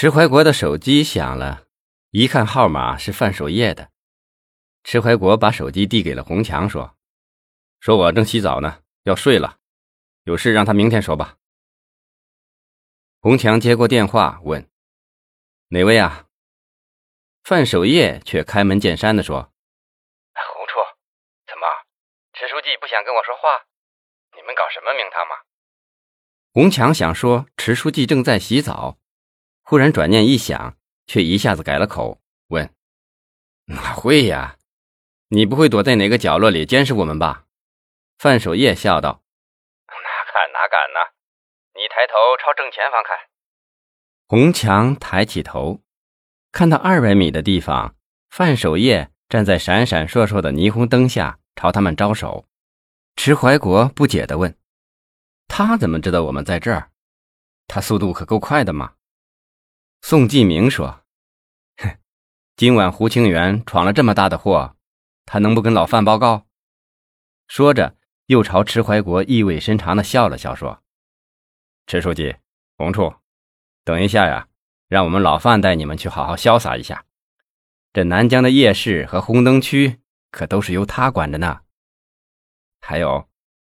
迟怀国的手机响了，一看号码是范守业的。迟怀国把手机递给了洪强，说：“说我正洗澡呢，要睡了，有事让他明天说吧。”洪强接过电话，问：“哪位啊？”范守业却开门见山的说：“洪处，怎么，迟书记不想跟我说话？你们搞什么名堂嘛？”洪强想说迟书记正在洗澡。忽然转念一想，却一下子改了口，问：“哪会呀？你不会躲在哪个角落里监视我们吧？”范守业笑道：“哪敢哪敢呢！你抬头朝正前方看。”红强抬起头，看到二百米的地方，范守业站在闪闪烁烁的霓虹灯下，朝他们招手。迟怀国不解地问：“他怎么知道我们在这儿？他速度可够快的嘛！”宋继明说：“哼，今晚胡清源闯了这么大的祸，他能不跟老范报告？”说着，又朝迟怀国意味深长的笑了笑，说：“迟书记，洪处，等一下呀，让我们老范带你们去好好潇洒一下。这南疆的夜市和红灯区可都是由他管着呢。还有，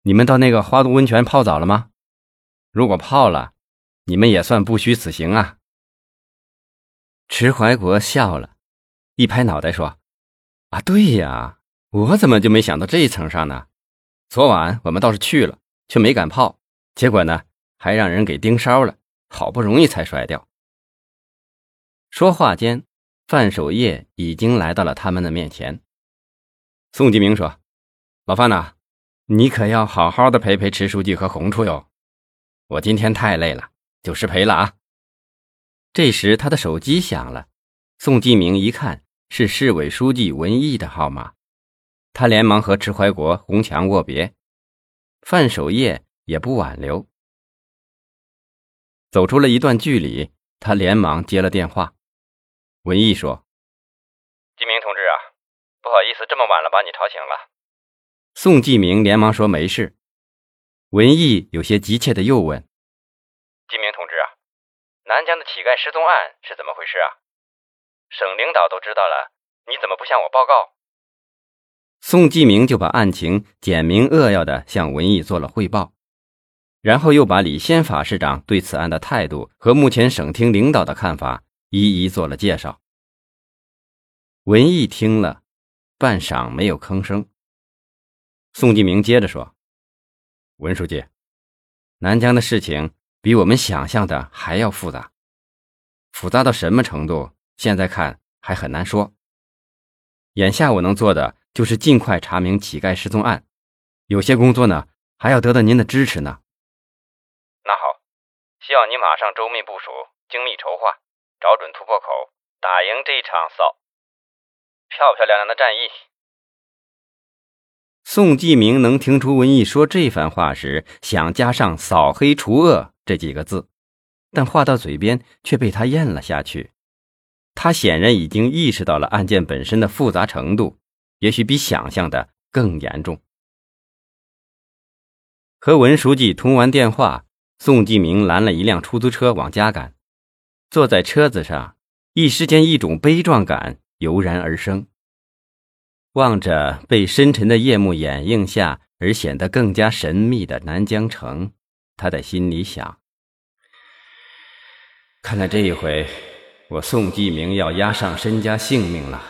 你们到那个花都温泉泡澡了吗？如果泡了，你们也算不虚此行啊。”迟怀国笑了，一拍脑袋说：“啊，对呀，我怎么就没想到这一层上呢？昨晚我们倒是去了，却没敢泡，结果呢，还让人给盯梢了，好不容易才甩掉。”说话间，范守业已经来到了他们的面前。宋继明说：“老范呐，你可要好好的陪陪迟书记和洪处哟，我今天太累了，就失陪了啊。”这时，他的手机响了。宋继明一看是市委书记文艺的号码，他连忙和迟怀国、洪强握别。范守业也不挽留，走出了一段距离，他连忙接了电话。文艺说：“继明同志啊，不好意思，这么晚了把你吵醒了。”宋继明连忙说：“没事。”文艺有些急切的又问：“继明同志啊？”南疆的乞丐失踪案是怎么回事啊？省领导都知道了，你怎么不向我报告？宋继明就把案情简明扼要的向文艺做了汇报，然后又把李先法市长对此案的态度和目前省厅领导的看法一一做了介绍。文艺听了，半晌没有吭声。宋继明接着说：“文书记，南疆的事情……”比我们想象的还要复杂，复杂到什么程度？现在看还很难说。眼下我能做的就是尽快查明乞丐失踪案，有些工作呢还要得到您的支持呢。那好，希望你马上周密部署，精密筹划，找准突破口，打赢这一场扫漂漂亮亮的战役。宋继明能听出文艺说这番话时想加上“扫黑除恶”。这几个字，但话到嘴边却被他咽了下去。他显然已经意识到了案件本身的复杂程度，也许比想象的更严重。和文书记通完电话，宋继明拦了一辆出租车往家赶。坐在车子上，一时间一种悲壮感油然而生。望着被深沉的夜幕掩映下而显得更加神秘的南疆城。他在心里想：“看来这一回，我宋继明要押上身家性命了。”